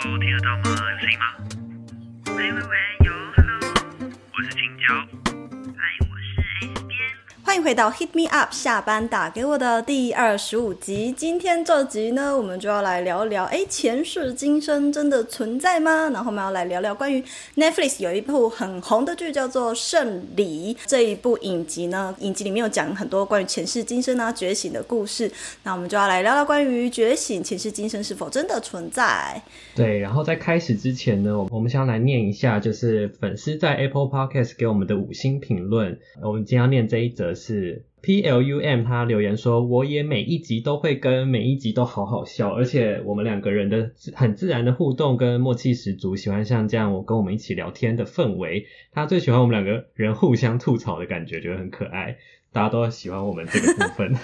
听得到吗？有声音吗？喂喂喂，有，Hello，我是青椒。欢迎回到 Hit Me Up 下班打给我的第二十五集。今天这集呢，我们就要来聊聊，哎，前世今生真的存在吗？然后我们要来聊聊关于 Netflix 有一部很红的剧叫做《圣礼》这一部影集呢，影集里面有讲很多关于前世今生啊、觉醒的故事。那我们就要来聊聊关于觉醒、前世今生是否真的存在。对，然后在开始之前呢，我们想要来念一下，就是粉丝在 Apple Podcast 给我们的五星评论。我们今天要念这一则是 P L U M，他留言说：“我也每一集都会跟每一集都好好笑，而且我们两个人的很自然的互动跟默契十足，喜欢像这样我跟我们一起聊天的氛围。他最喜欢我们两个人互相吐槽的感觉，觉得很可爱。大家都喜欢我们这个部分。”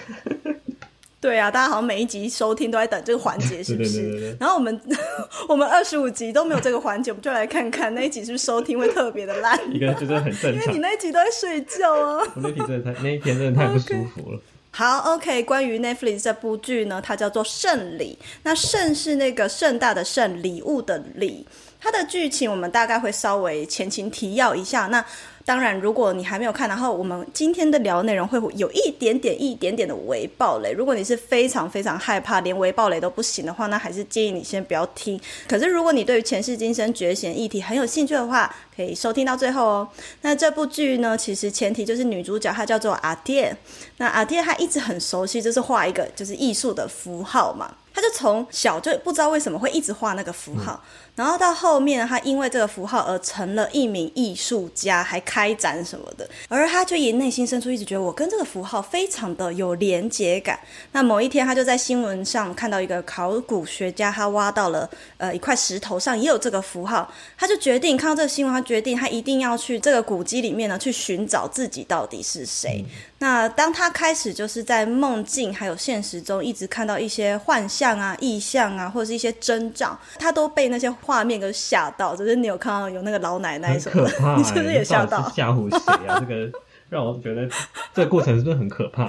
对啊，大家好像每一集收听都在等这个环节，是不是？对对对对然后我们 我们二十五集都没有这个环节，我们就来看看那一集是不是收听会特别的烂。一个就是很正常因为你。那一集都在睡觉啊。我那集真的太那一天真的太不舒服了。好，OK，关于 Netflix 这部剧呢，它叫做《圣礼》。那圣是那个盛大的盛，礼物的礼。它的剧情我们大概会稍微前情提要一下。那当然，如果你还没有看，然后我们今天的聊内容会有一点点、一点点的微暴雷。如果你是非常非常害怕，连微暴雷都不行的话，那还是建议你先不要听。可是如果你对于前世今生觉醒议题很有兴趣的话，可以收听到最后哦。那这部剧呢，其实前提就是女主角她叫做阿爹，那阿爹她一直很熟悉，就是画一个就是艺术的符号嘛。她就从小就不知道为什么会一直画那个符号，然后到后面他因为这个符号而成了一名艺术家，还开展什么的。而他就以内心深处一直觉得我跟这个符号非常的有连结感。那某一天，他就在新闻上看到一个考古学家，他挖到了呃一块石头上也有这个符号，他就决定看到这个新闻，他决定他一定要去这个古迹里面呢去寻找自己到底是谁。那当他开始就是在梦境还有现实中一直看到一些幻象啊、意象啊，或者是一些征兆，他都被那些画面都吓到。就是你有看到有那个老奶奶什么的，可怕、你欸，是不是也吓到？吓唬谁啊？这个让我觉得这个过程是不是很可怕？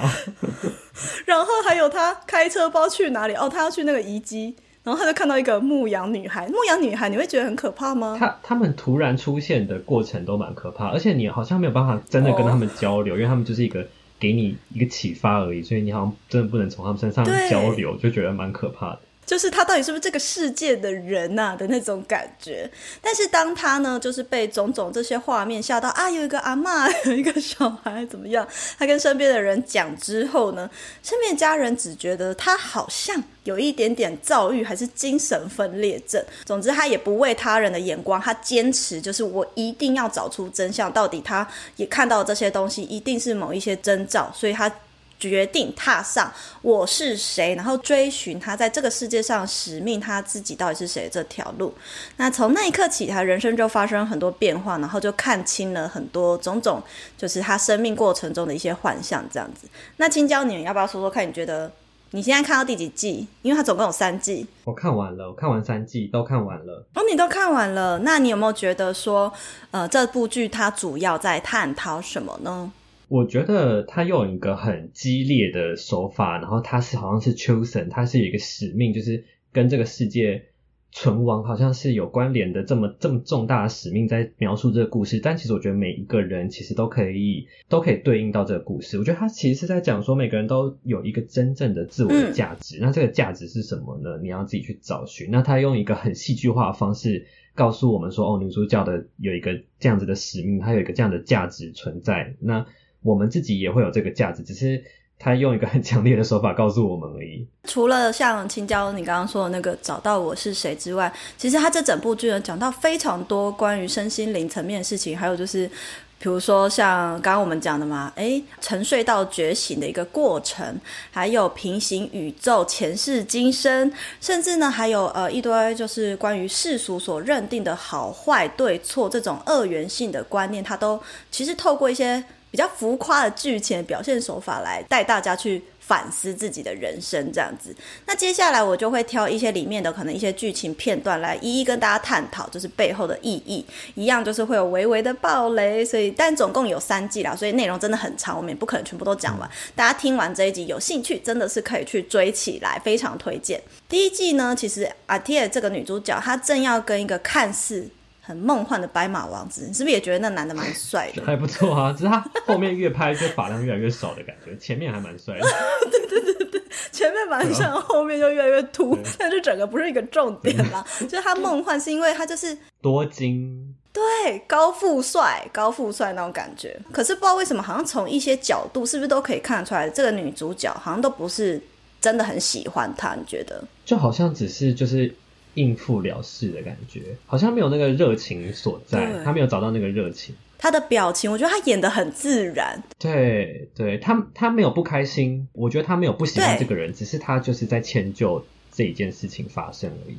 然后还有他开车不知道去哪里哦，他要去那个遗迹，然后他就看到一个牧羊女孩。牧羊女孩，你会觉得很可怕吗？他他们突然出现的过程都蛮可怕，而且你好像没有办法真的跟他们交流，因为他们就是一个给你一个启发而已，所以你好像真的不能从他们身上交流，就觉得蛮可怕的。就是他到底是不是这个世界的人呐、的那种感觉。但是当他呢，就是被种种这些画面吓到啊，有一个阿嬷，有一个小孩怎么样？他跟身边的人讲之后呢，身边家人只觉得他好像有一点点躁郁，还是精神分裂症。总之，他也不为他人的眼光，他坚持就是我一定要找出真相，到底他也看到这些东西，一定是某一些征兆，所以他。决定踏上我是谁，然后追寻他在这个世界上使命，他自己到底是谁这条路。那从那一刻起，他人生就发生很多变化，然后就看清了很多种种，就是他生命过程中的一些幻象，这样子。那青椒，你要不要说说看？你觉得你现在看到第几季？因为它总共有三季，我看完了，我看完三季都看完了。哦，你都看完了。那你有没有觉得说，呃，这部剧它主要在探讨什么呢？我觉得他用一个很激烈的手法，然后他是好像是 chosen，他是有一个使命，就是跟这个世界存亡好像是有关联的，这么这么重大的使命在描述这个故事。但其实我觉得每一个人其实都可以都可以对应到这个故事。我觉得他其实是在讲说每个人都有一个真正的自我的价值，那这个价值是什么呢？你要自己去找寻。那他用一个很戏剧化的方式。告诉我们说，哦，女主角的有一个这样子的使命，她有一个这样的价值存在。那我们自己也会有这个价值，只是他用一个很强烈的手法告诉我们而已。除了像青椒你刚刚说的那个找到我是谁之外，其实他这整部剧呢讲到非常多关于身心灵层面的事情，还有就是。比如说像刚刚我们讲的嘛，诶，沉睡到觉醒的一个过程，还有平行宇宙、前世今生，甚至呢还有呃一堆就是关于世俗所认定的好坏对错这种二元性的观念，它都其实透过一些比较浮夸的剧情表现手法来带大家去反思自己的人生这样子。那接下来我就会挑一些里面的可能一些剧情片段来一一跟大家探讨，就是背后的意义。一样就是会有微微的暴雷，所以但总共有三季啦，所以内容真的很长，我们也不可能全部都讲完。大家听完这一集有兴趣，真的是可以去追起来，非常推荐。第一季呢，其实阿蒂这个女主角她正要跟一个看似很梦幻的白马王子，你是不是也觉得那男的蛮帅的？还不错啊，只是他后面越拍就发量越来越少的感觉，前面还蛮帅的。对对对对前面蛮像，后面就越来越秃，但是 整个不是一个重点啦。就是他梦幻是因为他就是多金，对高富帅、高富帅那种感觉。可是不知道为什么，好像从一些角度，是不是都可以看得出来，这个女主角好像都不是真的很喜欢他。你觉得？就好像只是就是应付了事的感觉，好像没有那个热情所在，他没有找到那个热情。他的表情，我觉得他演的很自然。对，对他他没有不开心，我觉得他没有不喜欢这个人，只是他就是在迁就这一件事情发生而已。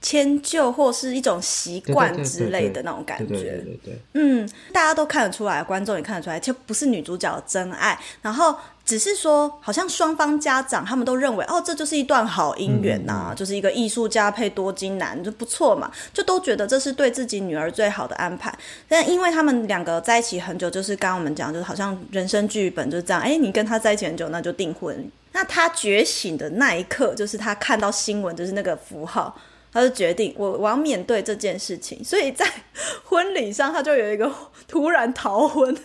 迁就或是一种习惯之类的那种感觉，对对对对，嗯，大家都看得出来，观众也看得出来，就不是女主角的真爱，然后只是说，好像双方家长他们都认为，哦，这就是一段好姻缘呐，就是一个艺术家配多金男就不错嘛，就都觉得这是对自己女儿最好的安排。但因为他们两个在一起很久，就是刚刚我们讲，就是好像人生剧本就是这样，哎，你跟他在一起很久，那就订婚。那他觉醒的那一刻，就是他看到新闻，就是那个符号。他就决定我我要面对这件事情，所以在 婚礼上他就有一个突然逃婚。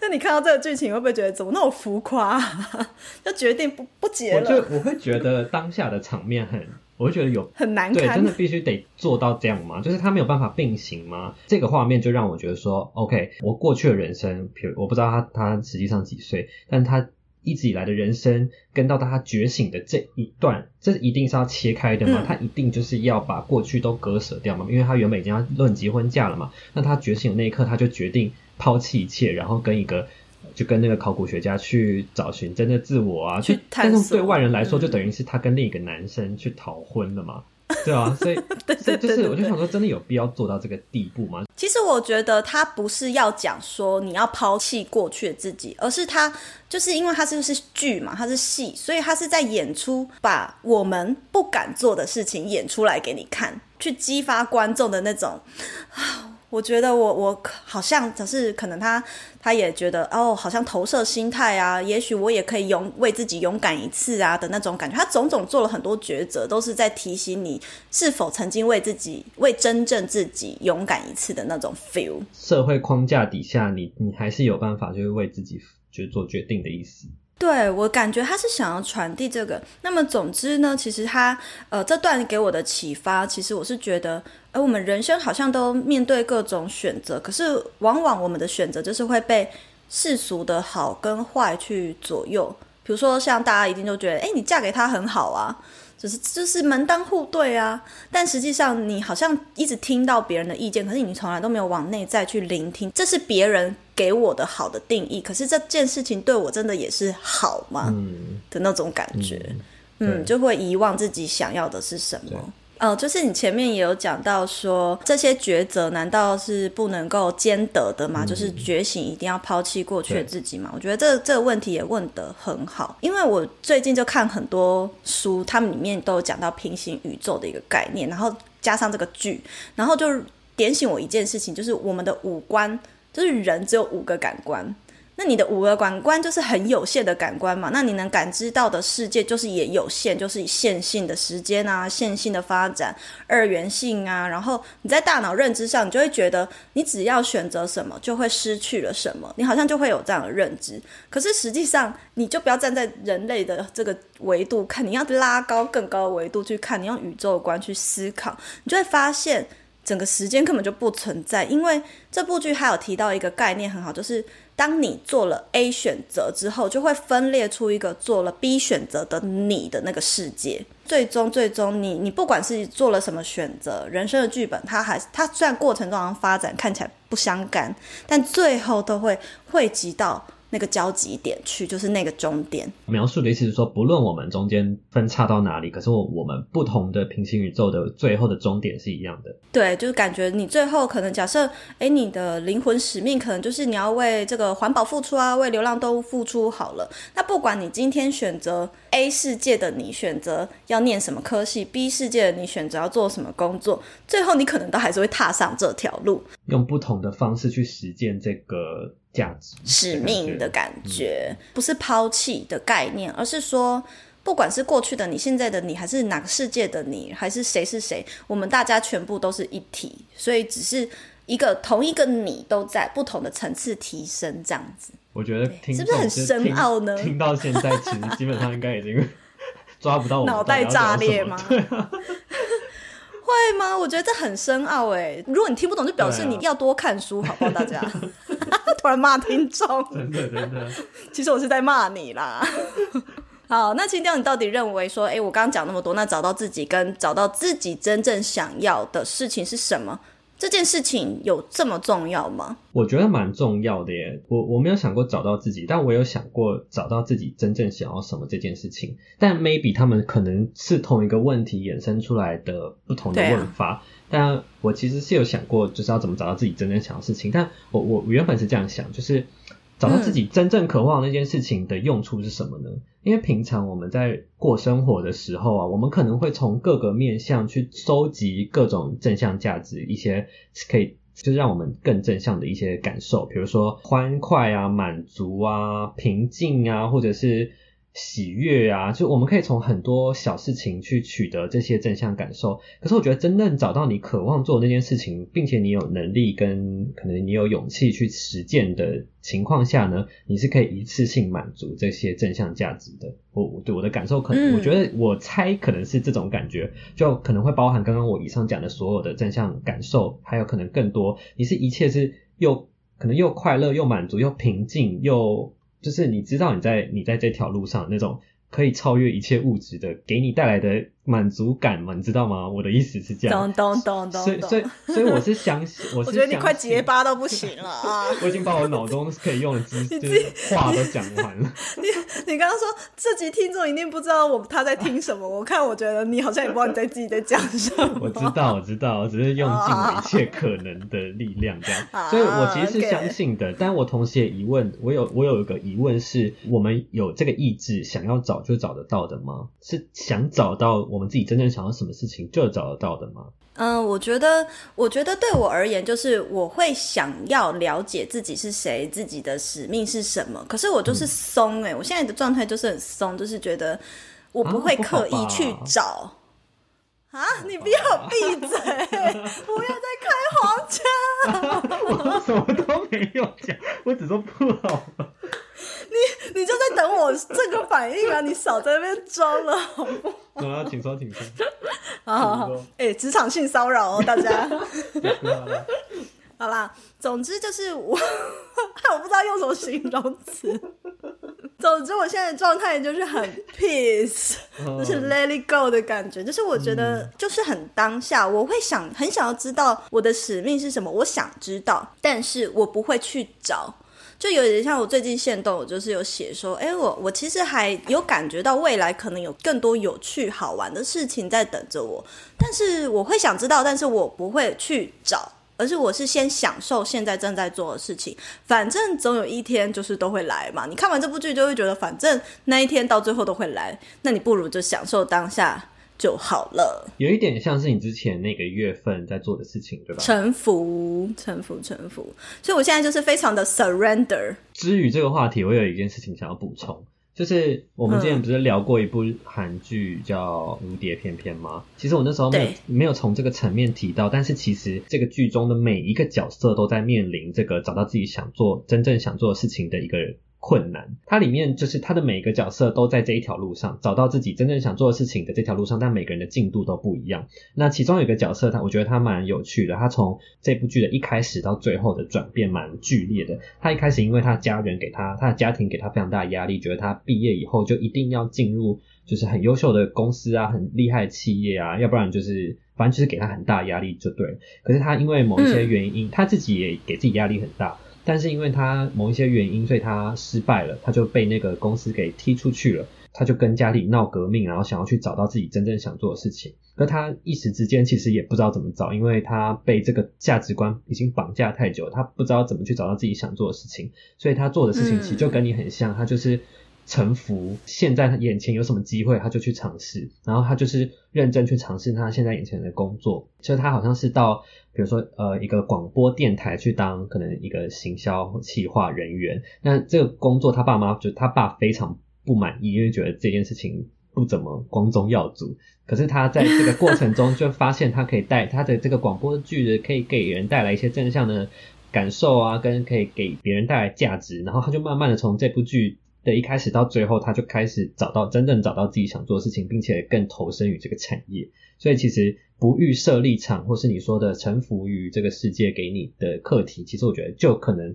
那你看到这个剧情会不会觉得怎么那么浮夸？就决定不不结了。我就我会觉得当下的场面很，我会觉得有很难看，真的必须得做到这样吗？就是他没有办法并行吗？这个画面就让我觉得说，OK，我过去的人生，比如我不知道他他实际上几岁，但他。一直以来的人生，跟到他觉醒的这一段，这一定是要切开的嘛？他一定就是要把过去都割舍掉嘛？因为他原本已经要论及婚嫁了嘛？那他觉醒的那一刻，他就决定抛弃一切，然后跟一个，就跟那个考古学家去找寻真的自我啊！去但是对外人来说，就等于是他跟另一个男生去逃婚了嘛？对啊，所以 所以就是我就想说，真的有必要做到这个地步吗？其实我觉得他不是要讲说你要抛弃过去的自己，而是他就是因为他是是剧嘛，他是戏，所以他是在演出把我们不敢做的事情演出来给你看，去激发观众的那种。我觉得我我好像只是可能他他也觉得哦，好像投射心态啊，也许我也可以勇为自己勇敢一次啊的那种感觉。他种种做了很多抉择，都是在提醒你是否曾经为自己为真正自己勇敢一次的那种 feel。社会框架底下，你你还是有办法，就是为自己就做决定的意思。对我感觉他是想要传递这个。那么总之呢，其实他呃这段给我的启发，其实我是觉得。而我们人生好像都面对各种选择，可是往往我们的选择就是会被世俗的好跟坏去左右。比如说，像大家一定都觉得，哎，你嫁给他很好啊，就是就是门当户对啊。但实际上，你好像一直听到别人的意见，可是你从来都没有往内在去聆听，这是别人给我的好的定义。可是这件事情对我真的也是好吗？的那种感觉，嗯，就会遗忘自己想要的是什么。哦，就是你前面也有讲到说，这些抉择难道是不能够兼得的吗？就是觉醒一定要抛弃过去的自己吗？我觉得这这个问题也问得很好，因为我最近就看很多书，他们里面都有讲到平行宇宙的一个概念，然后加上这个剧，然后就点醒我一件事情，就是我们的五官，就是人只有五个感官。那你的五个感官就是很有限的感官嘛？那你能感知到的世界就是也有限，就是以线性的时间啊，线性的发展，二元性啊。然后你在大脑认知上，你就会觉得你只要选择什么，就会失去了什么。你好像就会有这样的认知。可是实际上，你就不要站在人类的这个维度看，你要拉高更高维度去看，你用宇宙观去思考，你就会发现整个时间根本就不存在。因为这部剧还有提到一个概念很好，就是。当你做了 A 选择之后，就会分裂出一个做了 B 选择的你的那个世界。最终，最终，你你不管是做了什么选择，人生的剧本，它还它虽然过程中发展看起来不相干，但最后都会汇集到那个交集点去，就是那个终点。描述的意思是说，不论我们中间分叉到哪里，可是我我们不同的平行宇宙的最后的终点是一样的。对，就是感觉你最后可能假设，哎，你的灵魂使命可能就是你要为这个环保付出啊，为流浪动物付出好了。那不管你今天选择 A 世界的你选择要念什么科系，B 世界的你选择要做什么工作，最后你可能都还是会踏上这条路，用不同的方式去实践这个。价值使命的感觉，不是抛弃的概念，而是说，不管是过去的你、现在的你，还是哪个世界的你，还是谁是谁，我们大家全部都是一体，所以只是一个同一个你都在不同的层次提升，这样子。我觉得听是不是很深奥呢？听到现在，其实基本上应该已经 抓不到我脑袋炸裂吗？会吗？我觉得这很深奥哎。如果你听不懂，就表示你要多看书，好不好？大家 突然骂听众，真的真的。其实我是在骂你啦。好，那清掉，你到底认为说，哎，我刚刚讲那么多，那找到自己跟找到自己真正想要的事情是什么？这件事情有这么重要吗？我觉得蛮重要的耶。我我没有想过找到自己，但我有想过找到自己真正想要什么这件事情。但 maybe 他们可能是同一个问题衍生出来的不同的问法。但我其实是有想过，就是要怎么找到自己真正想要事情。但我我原本是这样想，就是。找到自己真正渴望那件事情的用处是什么呢？因为平常我们在过生活的时候啊，我们可能会从各个面向去收集各种正向价值，一些可以就让我们更正向的一些感受，比如说欢快啊、满足啊、平静啊，或者是。喜悦啊，就我们可以从很多小事情去取得这些正向感受。可是我觉得，真正找到你渴望做那件事情，并且你有能力跟可能你有勇气去实践的情况下呢，你是可以一次性满足这些正向价值的。我对我的感受，可能我觉得我猜可能是这种感觉，就可能会包含刚刚我以上讲的所有的正向感受，还有可能更多。你是一切是又可能又快乐又满足又平静又。就是你知道你在你在这条路上那种可以超越一切物质的，给你带来的。满足感嘛，你知道吗？我的意思是这样。咚咚咚咚。所以所以所以我是相信，我是觉得你快结巴到不行了啊！我已经把我脑中可以用的知 识话都讲完了。你你刚刚说这集听众一定不知道我他在听什么，我看我觉得你好像也不知道你在自己在讲什么。我知道我知道，我只是用尽一切可能的力量这样。所以我其实是相信的，但我同时也疑问，我有我有一个疑问是：我们有这个意志想要找就找得到的吗？是想找到我。我们自己真正想要什么事情，就找得到的吗？嗯，我觉得，我觉得对我而言，就是我会想要了解自己是谁，自己的使命是什么。可是我就是松哎，我现在的状态就是很松，就是觉得我不会刻意去找。啊！你不要闭嘴，不要再开黄腔。我什么都没有讲，我只说不好。你你就在等我这个反应啊！你少在那边装了，好不？好，请说，请说。好好好，哎，职场性骚扰哦，大家。好啦，总之就是我，我不知道用什么形容词。总之，我现在的状态就是很 peace，就是 let it go 的感觉。就是我觉得就是很当下，我会想很想要知道我的使命是什么，我想知道，但是我不会去找。就有点像我最近现动，我就是有写说，哎，我我其实还有感觉到未来可能有更多有趣好玩的事情在等着我，但是我会想知道，但是我不会去找。而是我是先享受现在正在做的事情，反正总有一天就是都会来嘛。你看完这部剧就会觉得，反正那一天到最后都会来，那你不如就享受当下就好了。有一点像是你之前那个月份在做的事情，对吧？臣服，臣服，臣服。所以我现在就是非常的 surrender。至于这个话题，我有一件事情想要补充。就是我们之前不是聊过一部韩剧叫《蝴蝶翩翩》吗？其实我那时候没有没有从这个层面提到，但是其实这个剧中的每一个角色都在面临这个找到自己想做、真正想做的事情的一个。困难，它里面就是它的每一个角色都在这一条路上找到自己真正想做的事情的这条路上，但每个人的进度都不一样。那其中有个角色，他我觉得他蛮有趣的，他从这部剧的一开始到最后的转变蛮剧烈的。他一开始因为他家人给他，他的家庭给他非常大的压力，觉得他毕业以后就一定要进入就是很优秀的公司啊，很厉害的企业啊，要不然就是反正就是给他很大压力就对。可是他因为某一些原因，他自己也给自己压力很大。但是因为他某一些原因，所以他失败了，他就被那个公司给踢出去了。他就跟家里闹革命，然后想要去找到自己真正想做的事情。可他一时之间其实也不知道怎么找，因为他被这个价值观已经绑架太久，他不知道怎么去找到自己想做的事情。所以他做的事情其实就跟你很像，他就是臣服。现在他眼前有什么机会，他就去尝试。然后他就是认真去尝试他现在眼前的工作。所以他好像是到，比如说呃一个广播电台去当可能一个行销企划人员。那这个工作他爸妈就他爸非常。不满意，因为觉得这件事情不怎么光宗耀祖。可是他在这个过程中就发现，他可以带他的这个广播剧的，可以给人带来一些正向的感受啊，跟可以给别人带来价值。然后他就慢慢的从这部剧的一开始到最后，他就开始找到真正找到自己想做的事情，并且更投身于这个产业。所以其实不预设立场，或是你说的臣服于这个世界给你的课题，其实我觉得就可能。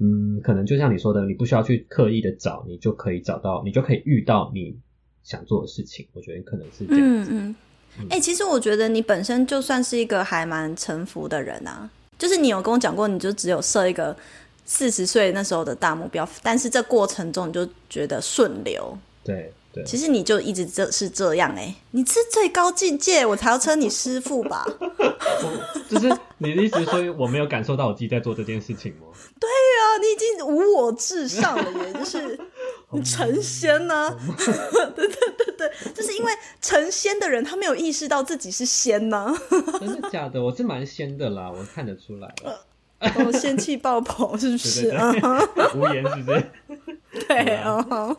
嗯，可能就像你说的，你不需要去刻意的找，你就可以找到，你就可以遇到你想做的事情。我觉得可能是这样子。嗯嗯。哎，其实我觉得你本身就算是一个还蛮臣服的人啊，就是你有跟我讲过，你就只有设一个四十岁那时候的大目标，但是这过程中你就觉得顺流。对。其实你就一直这是这样哎，你是最高境界，我才要称你师傅吧？就是你的意思，说我没有感受到我自己在做这件事情吗？对啊，你已经无我至上了，耶 就是你成仙呢？对对对对，就是因为成仙的人，他没有意识到自己是仙呢。真的假的？我是蛮仙的啦，我看得出来了。哦，仙气爆棚是不是？无言是不是？对 哦。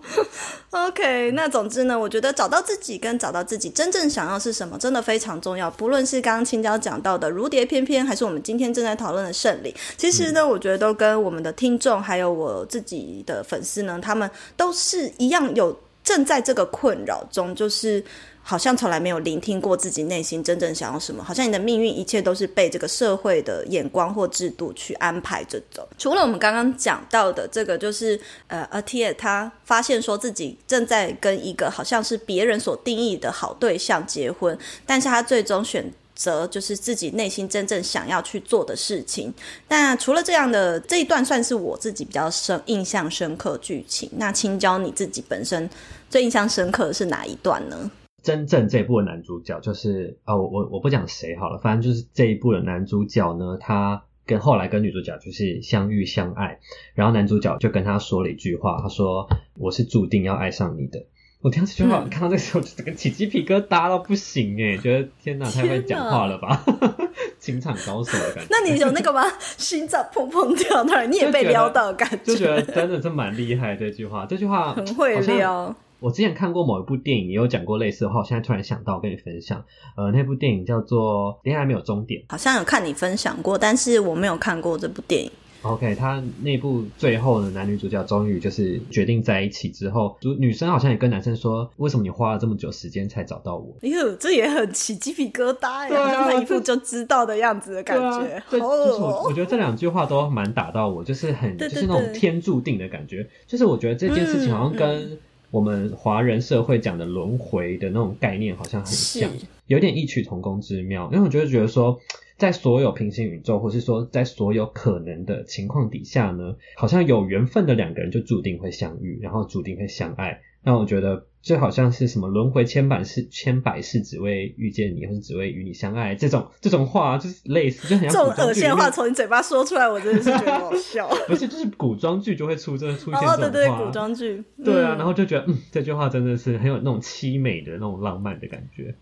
OK，那总之呢，我觉得找到自己跟找到自己真正想要是什么，真的非常重要。不论是刚刚青椒讲到的如蝶翩翩，还是我们今天正在讨论的胜利，其实呢，我觉得都跟我们的听众还有我自己的粉丝呢，他们都是一样有正在这个困扰中，就是。好像从来没有聆听过自己内心真正想要什么，好像你的命运一切都是被这个社会的眼光或制度去安排着走。除了我们刚刚讲到的这个，就是呃，阿 T 他发现说自己正在跟一个好像是别人所定义的好对象结婚，但是他最终选择就是自己内心真正想要去做的事情。那除了这样的这一段，算是我自己比较深印象深刻剧情。那青椒你自己本身最印象深刻的是哪一段呢？真正这一部的男主角就是啊，我我我不讲谁好了，反正就是这一部的男主角呢，他跟后来跟女主角就是相遇相爱，然后男主角就跟他说了一句话，他说我是注定要爱上你的。我听到这句话，看到这时候整个起鸡皮疙瘩到不行哎，觉得天哪，太会讲话了吧，情场高手的感觉。那你有那个吗？心脏砰砰跳，突然你也被撩到感觉，就觉得真的是蛮厉害这句话，这句话很会撩。我之前看过某一部电影，也有讲过类似的话。我现在突然想到跟你分享，呃，那部电影叫做《恋爱没有终点》，好像有看你分享过，但是我没有看过这部电影。OK，他那部最后的男女主角终于就是决定在一起之后，女生好像也跟男生说：“为什么你花了这么久时间才找到我？”哎呦，这也很起鸡皮疙瘩呀！像他一副就知道的样子的感觉。对，就是我我觉得这两句话都蛮打到我，就是很就是那种天注定的感觉。就是我觉得这件事情好像跟。我们华人社会讲的轮回的那种概念好像很像，有点异曲同工之妙。因为我就觉得说，在所有平行宇宙，或是说在所有可能的情况底下呢，好像有缘分的两个人就注定会相遇，然后注定会相爱。那我觉得。就好像是什么轮回千百世，千百世只为遇见你，或是只为与你相爱这种这种话，就是类似，就很像这种恶心的话从你嘴巴说出来，我真的是觉得好笑。不是，就是古装剧就会出这出现这种话。对对，古装剧。对啊，然后就觉得，嗯，这句话真的是很有那种凄美的那种浪漫的感觉。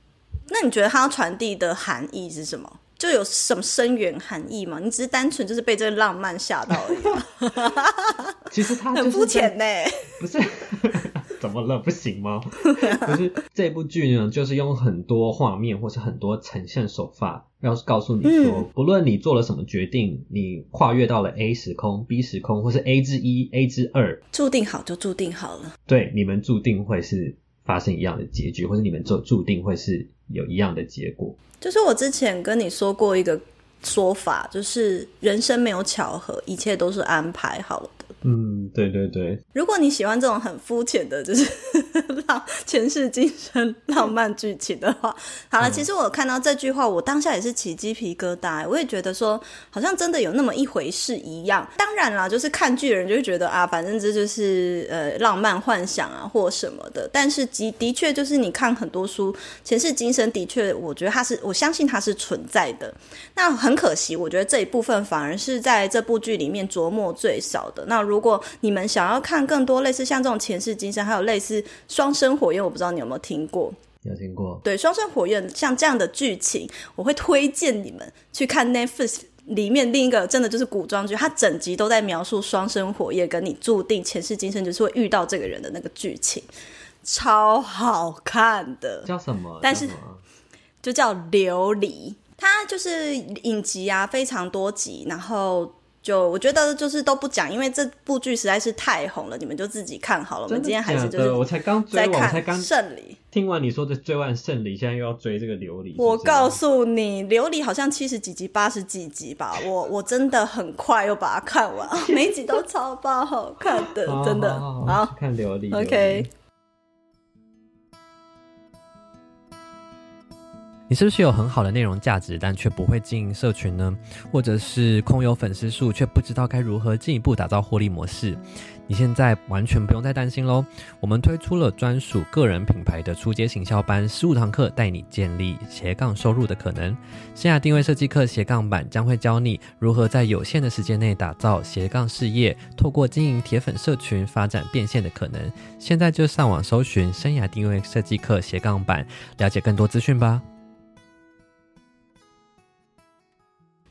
那你觉得它要传递的含义是什么？就有什么深远含义吗？你只是单纯就是被这个浪漫吓到而已。其实它很肤浅呢。不是。怎么了？不行吗？就是这部剧呢，就是用很多画面或是很多呈现手法，要告诉你说，不论你做了什么决定，你跨越到了 A 时空、B 时空，或是 A 之一、A 之二，注定好就注定好了。对，你们注定会是发生一样的结局，或者你们就注定会是有一样的结果。就是我之前跟你说过一个说法，就是人生没有巧合，一切都是安排好的。的。嗯，对对对，如果你喜欢这种很肤浅的，就是 浪前世今生浪漫剧情的话，好了，其实我看到这句话，我当下也是起鸡皮疙瘩，我也觉得说好像真的有那么一回事一样。当然啦，就是看剧的人就会觉得啊，反正这就是呃浪漫幻想啊或什么的。但是的的确就是你看很多书，前世今生的确，我觉得它是我相信它是存在的。那很可惜，我觉得这一部分反而是在这部剧里面琢磨最少的。那如果你们想要看更多类似像这种前世今生，还有类似双生火焰，我不知道你有没有听过？有听过。对，双生火焰像这样的剧情，我会推荐你们去看 Netflix 里面另一个真的就是古装剧，它整集都在描述双生火焰跟你注定前世今生就是会遇到这个人的那个剧情，超好看的。叫什么？但是叫就叫琉璃，它就是影集啊，非常多集，然后就我觉得就是都不讲，因为这部剧实在是太红了，你们就自己看好了。我们今天还是就是我才刚追在完，我才刚圣礼。听完你说的追完胜利，现在又要追这个琉璃。我告诉你，琉璃好像七十几集、八十几集吧，我我真的很快又把它看完，每集都超爆好看的，真的。好看琉璃。，OK 你是不是有很好的内容价值，但却不会经营社群呢？或者是空有粉丝数，却不知道该如何进一步打造获利模式？你现在完全不用再担心喽！我们推出了专属个人品牌的初阶行销班，十五堂课带你建立斜杠收入的可能。生涯定位设计课斜杠版将会教你如何在有限的时间内打造斜杠事业，透过经营铁粉社群发展变现的可能。现在就上网搜寻生涯定位设计课斜杠版，了解更多资讯吧。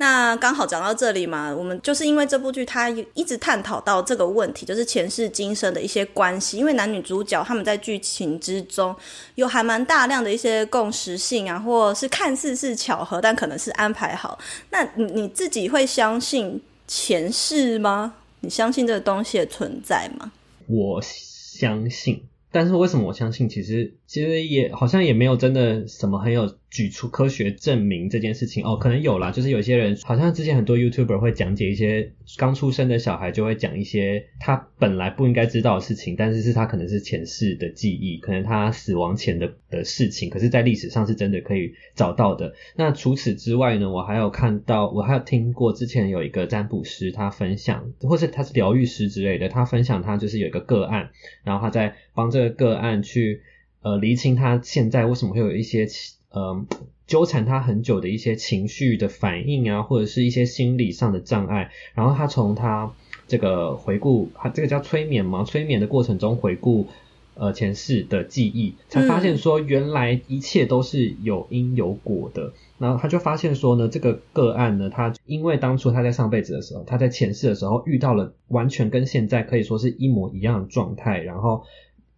那刚好讲到这里嘛，我们就是因为这部剧，它一直探讨到这个问题，就是前世今生的一些关系。因为男女主角他们在剧情之中有还蛮大量的一些共识性啊，或是看似是巧合，但可能是安排好。那你你自己会相信前世吗？你相信这个东西的存在吗？我相信，但是为什么我相信？其实其实也好像也没有真的什么很有举出科学证明这件事情哦，可能有啦，就是有些人好像之前很多 YouTuber 会讲解一些刚出生的小孩就会讲一些他本来不应该知道的事情，但是是他可能是前世的记忆，可能他死亡前的的事情，可是在历史上是真的可以找到的。那除此之外呢，我还有看到，我还有听过之前有一个占卜师他分享，或是他是疗愈师之类的，他分享他就是有一个个案，然后他在帮这个个案去呃厘清他现在为什么会有一些呃纠缠他很久的一些情绪的反应啊，或者是一些心理上的障碍，然后他从他这个回顾，他这个叫催眠嘛，催眠的过程中回顾。呃，前世的记忆，才发现说原来一切都是有因有果的。然后他就发现说呢，这个个案呢，他因为当初他在上辈子的时候，他在前世的时候遇到了完全跟现在可以说是一模一样的状态，然后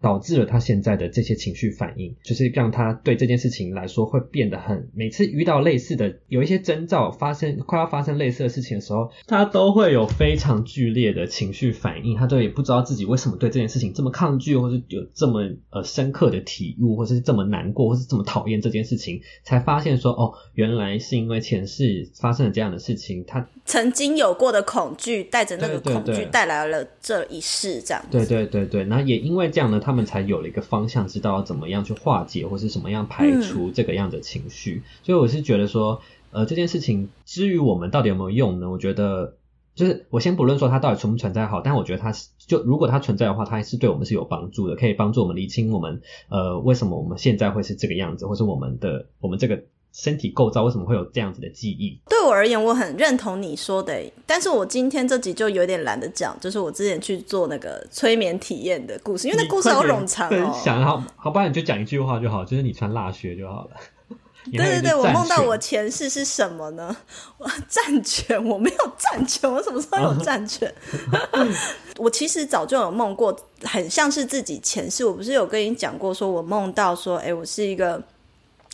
导致了他现在的这些情绪反应，就是让他对这件事情来说会变得很，每次遇到类似的有一些征兆发生，快要发生类似的事情的时候，他都会有非常剧烈的情绪反应，他都也不知道自己为什么对这件事情这么抗拒，或是有这么呃深刻的体悟，或是这么难过，或是这么讨厌这件事情，才发现说哦，原来是因为前世发生了这样的事情，他曾经有过的恐惧，带着那个恐惧带来了这一世，这样子。对对对对，然后也因为这样呢，他们才有了一个方向，知道要怎么样去化解或是什么样排除这个样的情绪。所以我是觉得说，呃，这件事情至于我们到底有没有用呢？我觉得就是我先不论说它到底存不存在好，但我觉得它是就如果它存在的话，它还是对我们是有帮助的，可以帮助我们理清我们呃为什么我们现在会是这个样子，或是我们的我们这个身体构造为什么会有这样子的记忆。对我而言，我很认同你说的，但是我今天这集就有点懒得讲，就是我之前去做那个催眠体验的故事，因为那故事好冗长分哦。享好，好，不然你就讲一句话就好，就是你穿蜡靴就好了。对对对，我梦到我前世是什么呢？我战犬，我没有战犬，我什么时候有战犬？我其实早就有梦过，很像是自己前世。我不是有跟你讲过，说我梦到说，哎，我是一个。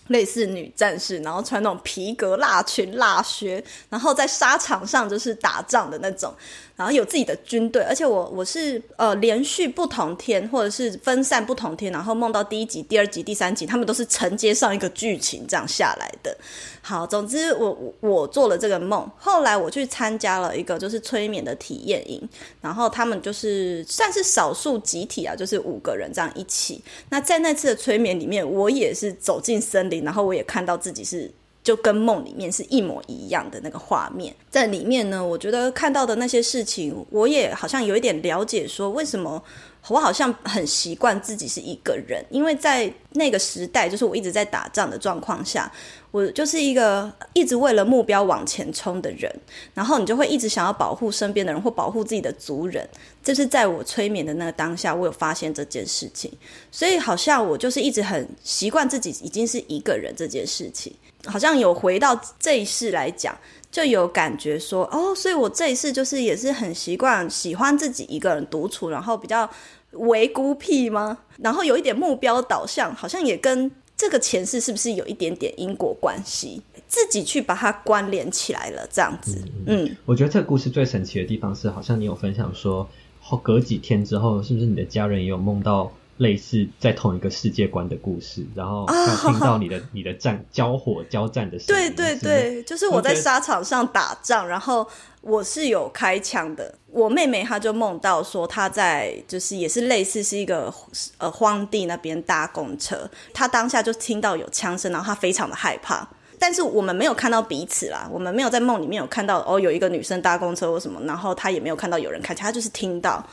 类似女战士，然后穿那种皮革辣裙、辣靴，然后在沙场上就是打仗的那种。然后有自己的军队，而且我我是呃连续不同天或者是分散不同天，然后梦到第一集、第二集、第三集，他们都是承接上一个剧情这样下来的。好，总之我我做了这个梦，后来我去参加了一个就是催眠的体验营，然后他们就是算是少数集体啊，就是五个人这样一起。那在那次的催眠里面，我也是走进森林，然后我也看到自己是。就跟梦里面是一模一样的那个画面，在里面呢，我觉得看到的那些事情，我也好像有一点了解，说为什么我好像很习惯自己是一个人，因为在那个时代，就是我一直在打仗的状况下，我就是一个一直为了目标往前冲的人，然后你就会一直想要保护身边的人或保护自己的族人，这是在我催眠的那个当下，我有发现这件事情，所以好像我就是一直很习惯自己已经是一个人这件事情。好像有回到这一世来讲，就有感觉说哦，所以我这一世就是也是很习惯喜欢自己一个人独处，然后比较唯孤僻吗？然后有一点目标导向，好像也跟这个前世是不是有一点点因果关系？自己去把它关联起来了，这样子。嗯，我觉得这个故事最神奇的地方是，好像你有分享说，后隔几天之后，是不是你的家人也有梦到？类似在同一个世界观的故事，然后听到你的 你的战交火交战的声音。对对对，就是我在沙场上打仗，然后我是有开枪的。我妹妹她就梦到说她在就是也是类似是一个呃荒地那边搭公车，她当下就听到有枪声，然后她非常的害怕。但是我们没有看到彼此啦，我们没有在梦里面有看到哦有一个女生搭公车或什么，然后她也没有看到有人开枪，她就是听到。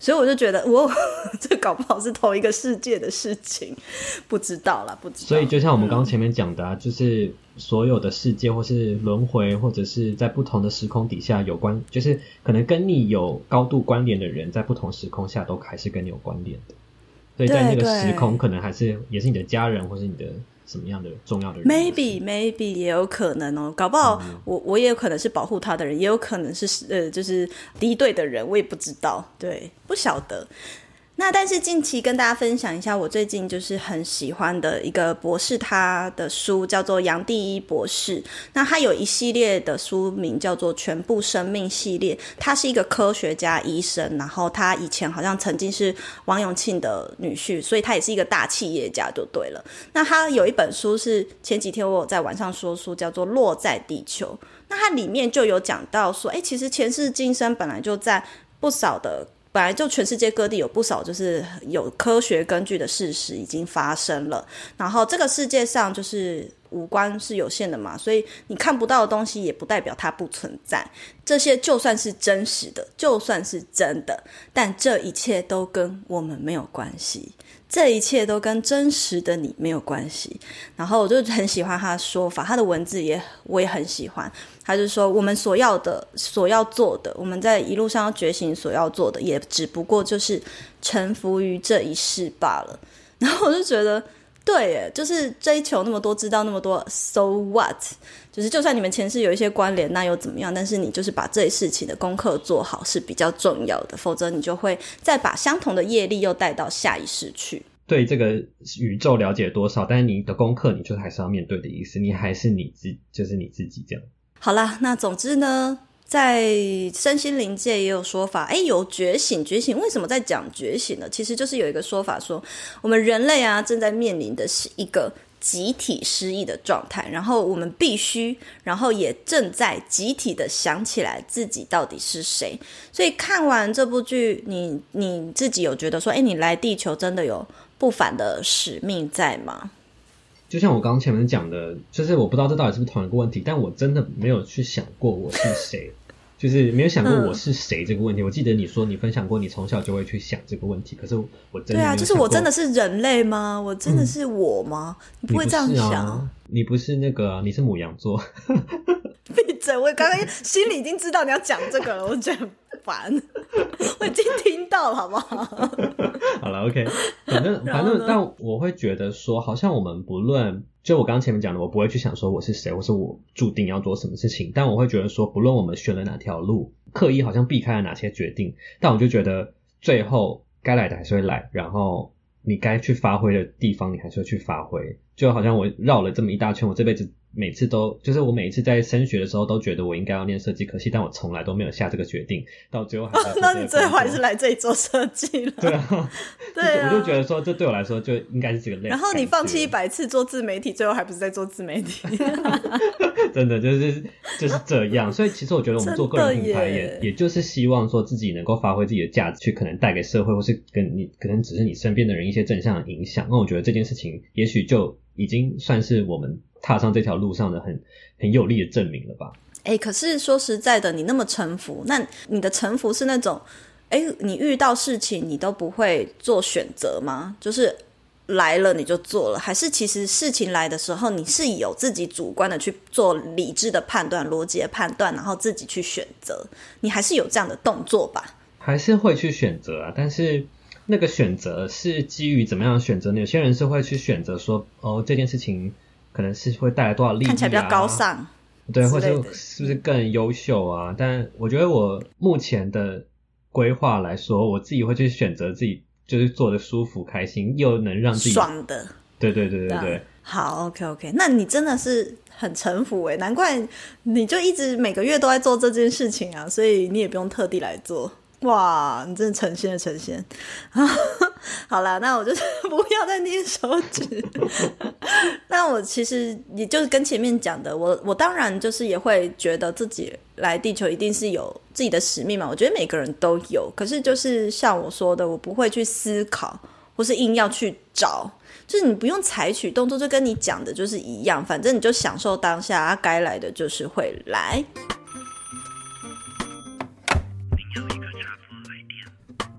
所以我就觉得，我 这搞不好是同一个世界的事情，不知道啦，不知道。所以就像我们刚刚前面讲的，啊，就是所有的世界，或是轮回，或者是在不同的时空底下有关，就是可能跟你有高度关联的人，在不同时空下都还是跟你有关联的。所以在那个时空，可能还是也是你的家人，或是你的。什么样的重要的人？Maybe maybe 也有可能哦，搞不好我我也有可能是保护他的人，也有可能是呃就是敌对的人，我也不知道，对，不晓得。那但是近期跟大家分享一下，我最近就是很喜欢的一个博士，他的书叫做杨第一博士。那他有一系列的书名叫做《全部生命系列》，他是一个科学家医生，然后他以前好像曾经是王永庆的女婿，所以他也是一个大企业家，就对了。那他有一本书是前几天我有在晚上说书，叫做《落在地球》。那它里面就有讲到说，哎，其实前世今生本来就在不少的。本来就全世界各地有不少就是有科学根据的事实已经发生了，然后这个世界上就是五官是有限的嘛，所以你看不到的东西也不代表它不存在。这些就算是真实的，就算是真的，但这一切都跟我们没有关系。这一切都跟真实的你没有关系。然后我就很喜欢他的说法，他的文字也我也很喜欢。他就说，我们所要的、所要做的，我们在一路上要觉醒所要做的，也只不过就是臣服于这一世罢了。然后我就觉得，对，耶就是追求那么多，知道那么多，so what？就是就算你们前世有一些关联，那又怎么样？但是你就是把这一事情的功课做好是比较重要的，否则你就会再把相同的业力又带到下一世去。对这个宇宙了解多少，但是你的功课，你就还是要面对的意思，你还是你自，就是你自己这样。好啦，那总之呢，在身心灵界也有说法，哎，有觉醒，觉醒为什么在讲觉醒呢？其实就是有一个说法说，我们人类啊正在面临的是一个。集体失忆的状态，然后我们必须，然后也正在集体的想起来自己到底是谁。所以看完这部剧，你你自己有觉得说，哎，你来地球真的有不凡的使命在吗？就像我刚刚前面讲的，就是我不知道这到底是不是同一个问题，但我真的没有去想过我是谁。就是没有想过我是谁这个问题。我记得你说你分享过，你从小就会去想这个问题。可是我真的对啊，就是我真的是人类吗？我真的是我吗？你不会这样想？你不是那个，你是母羊座。闭嘴！我刚刚心里已经知道你要讲这个了，我觉得很烦。我已经听到了，好不好？好了，OK。反正反正，但我会觉得说，好像我们不论。就我刚刚前面讲的，我不会去想说我是谁，或是我注定要做什么事情，但我会觉得说，不论我们选了哪条路，刻意好像避开了哪些决定，但我就觉得最后该来的还是会来，然后你该去发挥的地方，你还是会去发挥。就好像我绕了这么一大圈，我这辈子每次都就是我每一次在升学的时候都觉得我应该要念设计科系，但我从来都没有下这个决定，到最后还 那你最后还是来这里做设计了。对啊，对啊我就觉得说这对我来说就应该是这个类。然后你放弃一百。百次做自媒体，最后还不是在做自媒体？真的就是就是这样，所以其实我觉得我们做个人品牌也也就是希望说自己能够发挥自己的价值，去可能带给社会或是跟你可能只是你身边的人一些正向的影响。那我觉得这件事情也许就已经算是我们踏上这条路上的很很有力的证明了吧。哎、可是说实在的，你那么臣服，那你的臣服是那种，哎、你遇到事情你都不会做选择吗？就是来了你就做了，还是其实事情来的时候，你是有自己主观的去做理智的判断、逻辑的判断，然后自己去选择，你还是有这样的动作吧？还是会去选择啊，但是那个选择是基于怎么样的选择呢？有些人是会去选择说，哦，这件事情可能是会带来多少利益、啊，看起来比较高尚。对，或者是不是更优秀啊？但我觉得我目前的规划来说，我自己会去选择自己就是做的舒服、开心，又能让自己爽的，对对对对啊对，好，OK OK，那你真的是很臣服诶，难怪你就一直每个月都在做这件事情啊，所以你也不用特地来做。哇，你真的成仙了，成仙！好啦，那我就是不要再捏手指。那我其实也就是跟前面讲的，我我当然就是也会觉得自己来地球一定是有自己的使命嘛。我觉得每个人都有，可是就是像我说的，我不会去思考，或是硬要去找。就是你不用采取动作，就跟你讲的就是一样，反正你就享受当下，该来的就是会来。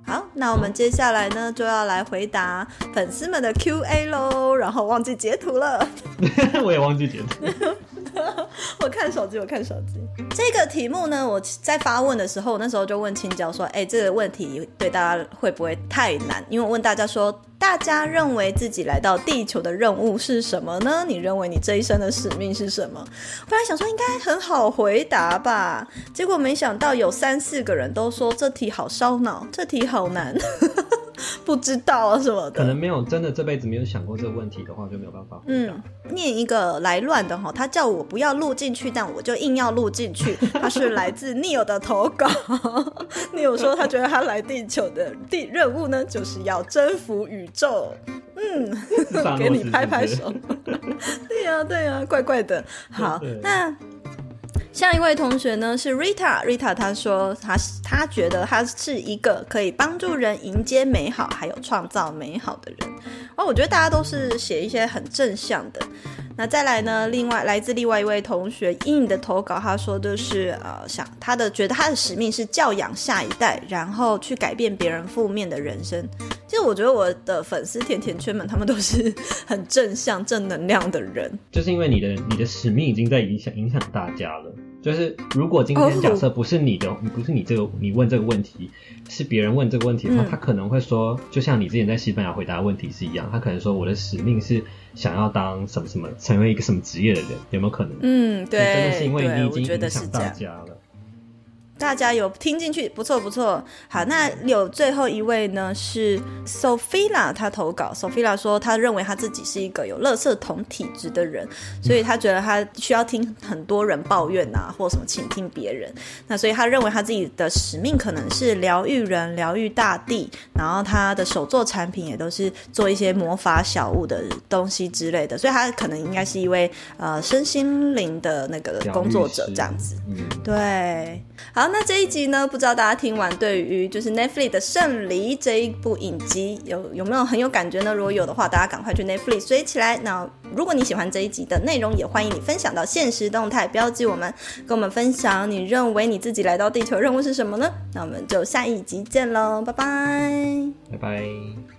好，那我们接下来呢就要来回答粉丝们的 Q&A 喽，然后忘记截图了。我也忘记截图。我看手机，我看手机。这个题目呢，我在发问的时候，那时候就问青椒说：“哎、这个问题对大家会不会太难？”因为我问大家说：“大家认为自己来到地球的任务是什么呢？你认为你这一生的使命是什么？”本来想说应该很好回答吧，结果没想到有三四个人都说这题好烧脑，这题好难，不知道啊什么的。可能没有真的这辈子没有想过这个问题的话，就没有办法。嗯，念一个来乱的哈，他叫我不要录进去，但我就硬要录进去。他是来自 Neil 的投稿，Neil 说他觉得他来地球的地任务呢，就是要征服宇宙。嗯，给你拍拍手。对呀、对呀、怪怪的。好，那下一位同学呢是 Rita，Rita 她说她她觉得她是一个可以帮助人迎接美好，还有创造美好的人。哦，我觉得大家都是写一些很正向的。那再来呢？另外来自另外一位同学阴影的投稿，他说的是呃，想他的觉得他的使命是教养下一代，然后去改变别人负面的人生。其实我觉得我的粉丝甜甜圈们，他们都是很正向、正能量的人。就是因为你的你的使命已经在影响影响大家了。就是如果今哦天假设不是你的，不是你这个你问这个问题，是别人问这个问题的话，嗯他可能会说，就像你之前在西班牙回答的问题是一样，他可能说我的使命是想要当什么什么，成为一个什么职业的人，有没有可能？嗯，所以真的，是因为你，已经影响大。家了。大家有听进去，不错不错。好，那有最后一位呢是 Sophia，她投稿，Sophia 说她认为她自己是一个有垃圾桶体质的人，所以她觉得她需要听很多人抱怨啊，或什么倾听别人。那所以她认为她自己的使命可能是疗愈人、疗愈大地，然后她的手作产品也都是做一些魔法小物的东西之类的，所以她可能应该是一位呃身心灵的那个工作者师这样子。嗯，对，好，那这一集呢，不知道大家听完对于就是 Netflix 的《圣离》这一部影集有有没有很有感觉呢？如果有的话，大家赶快去 Netflix 追起来。那如果你喜欢这一集的内容，也欢迎你分享到现实动态，标记我们，跟我们分享你认为你自己来到地球任务是什么呢？那我们就下一集见喽，拜拜。拜拜。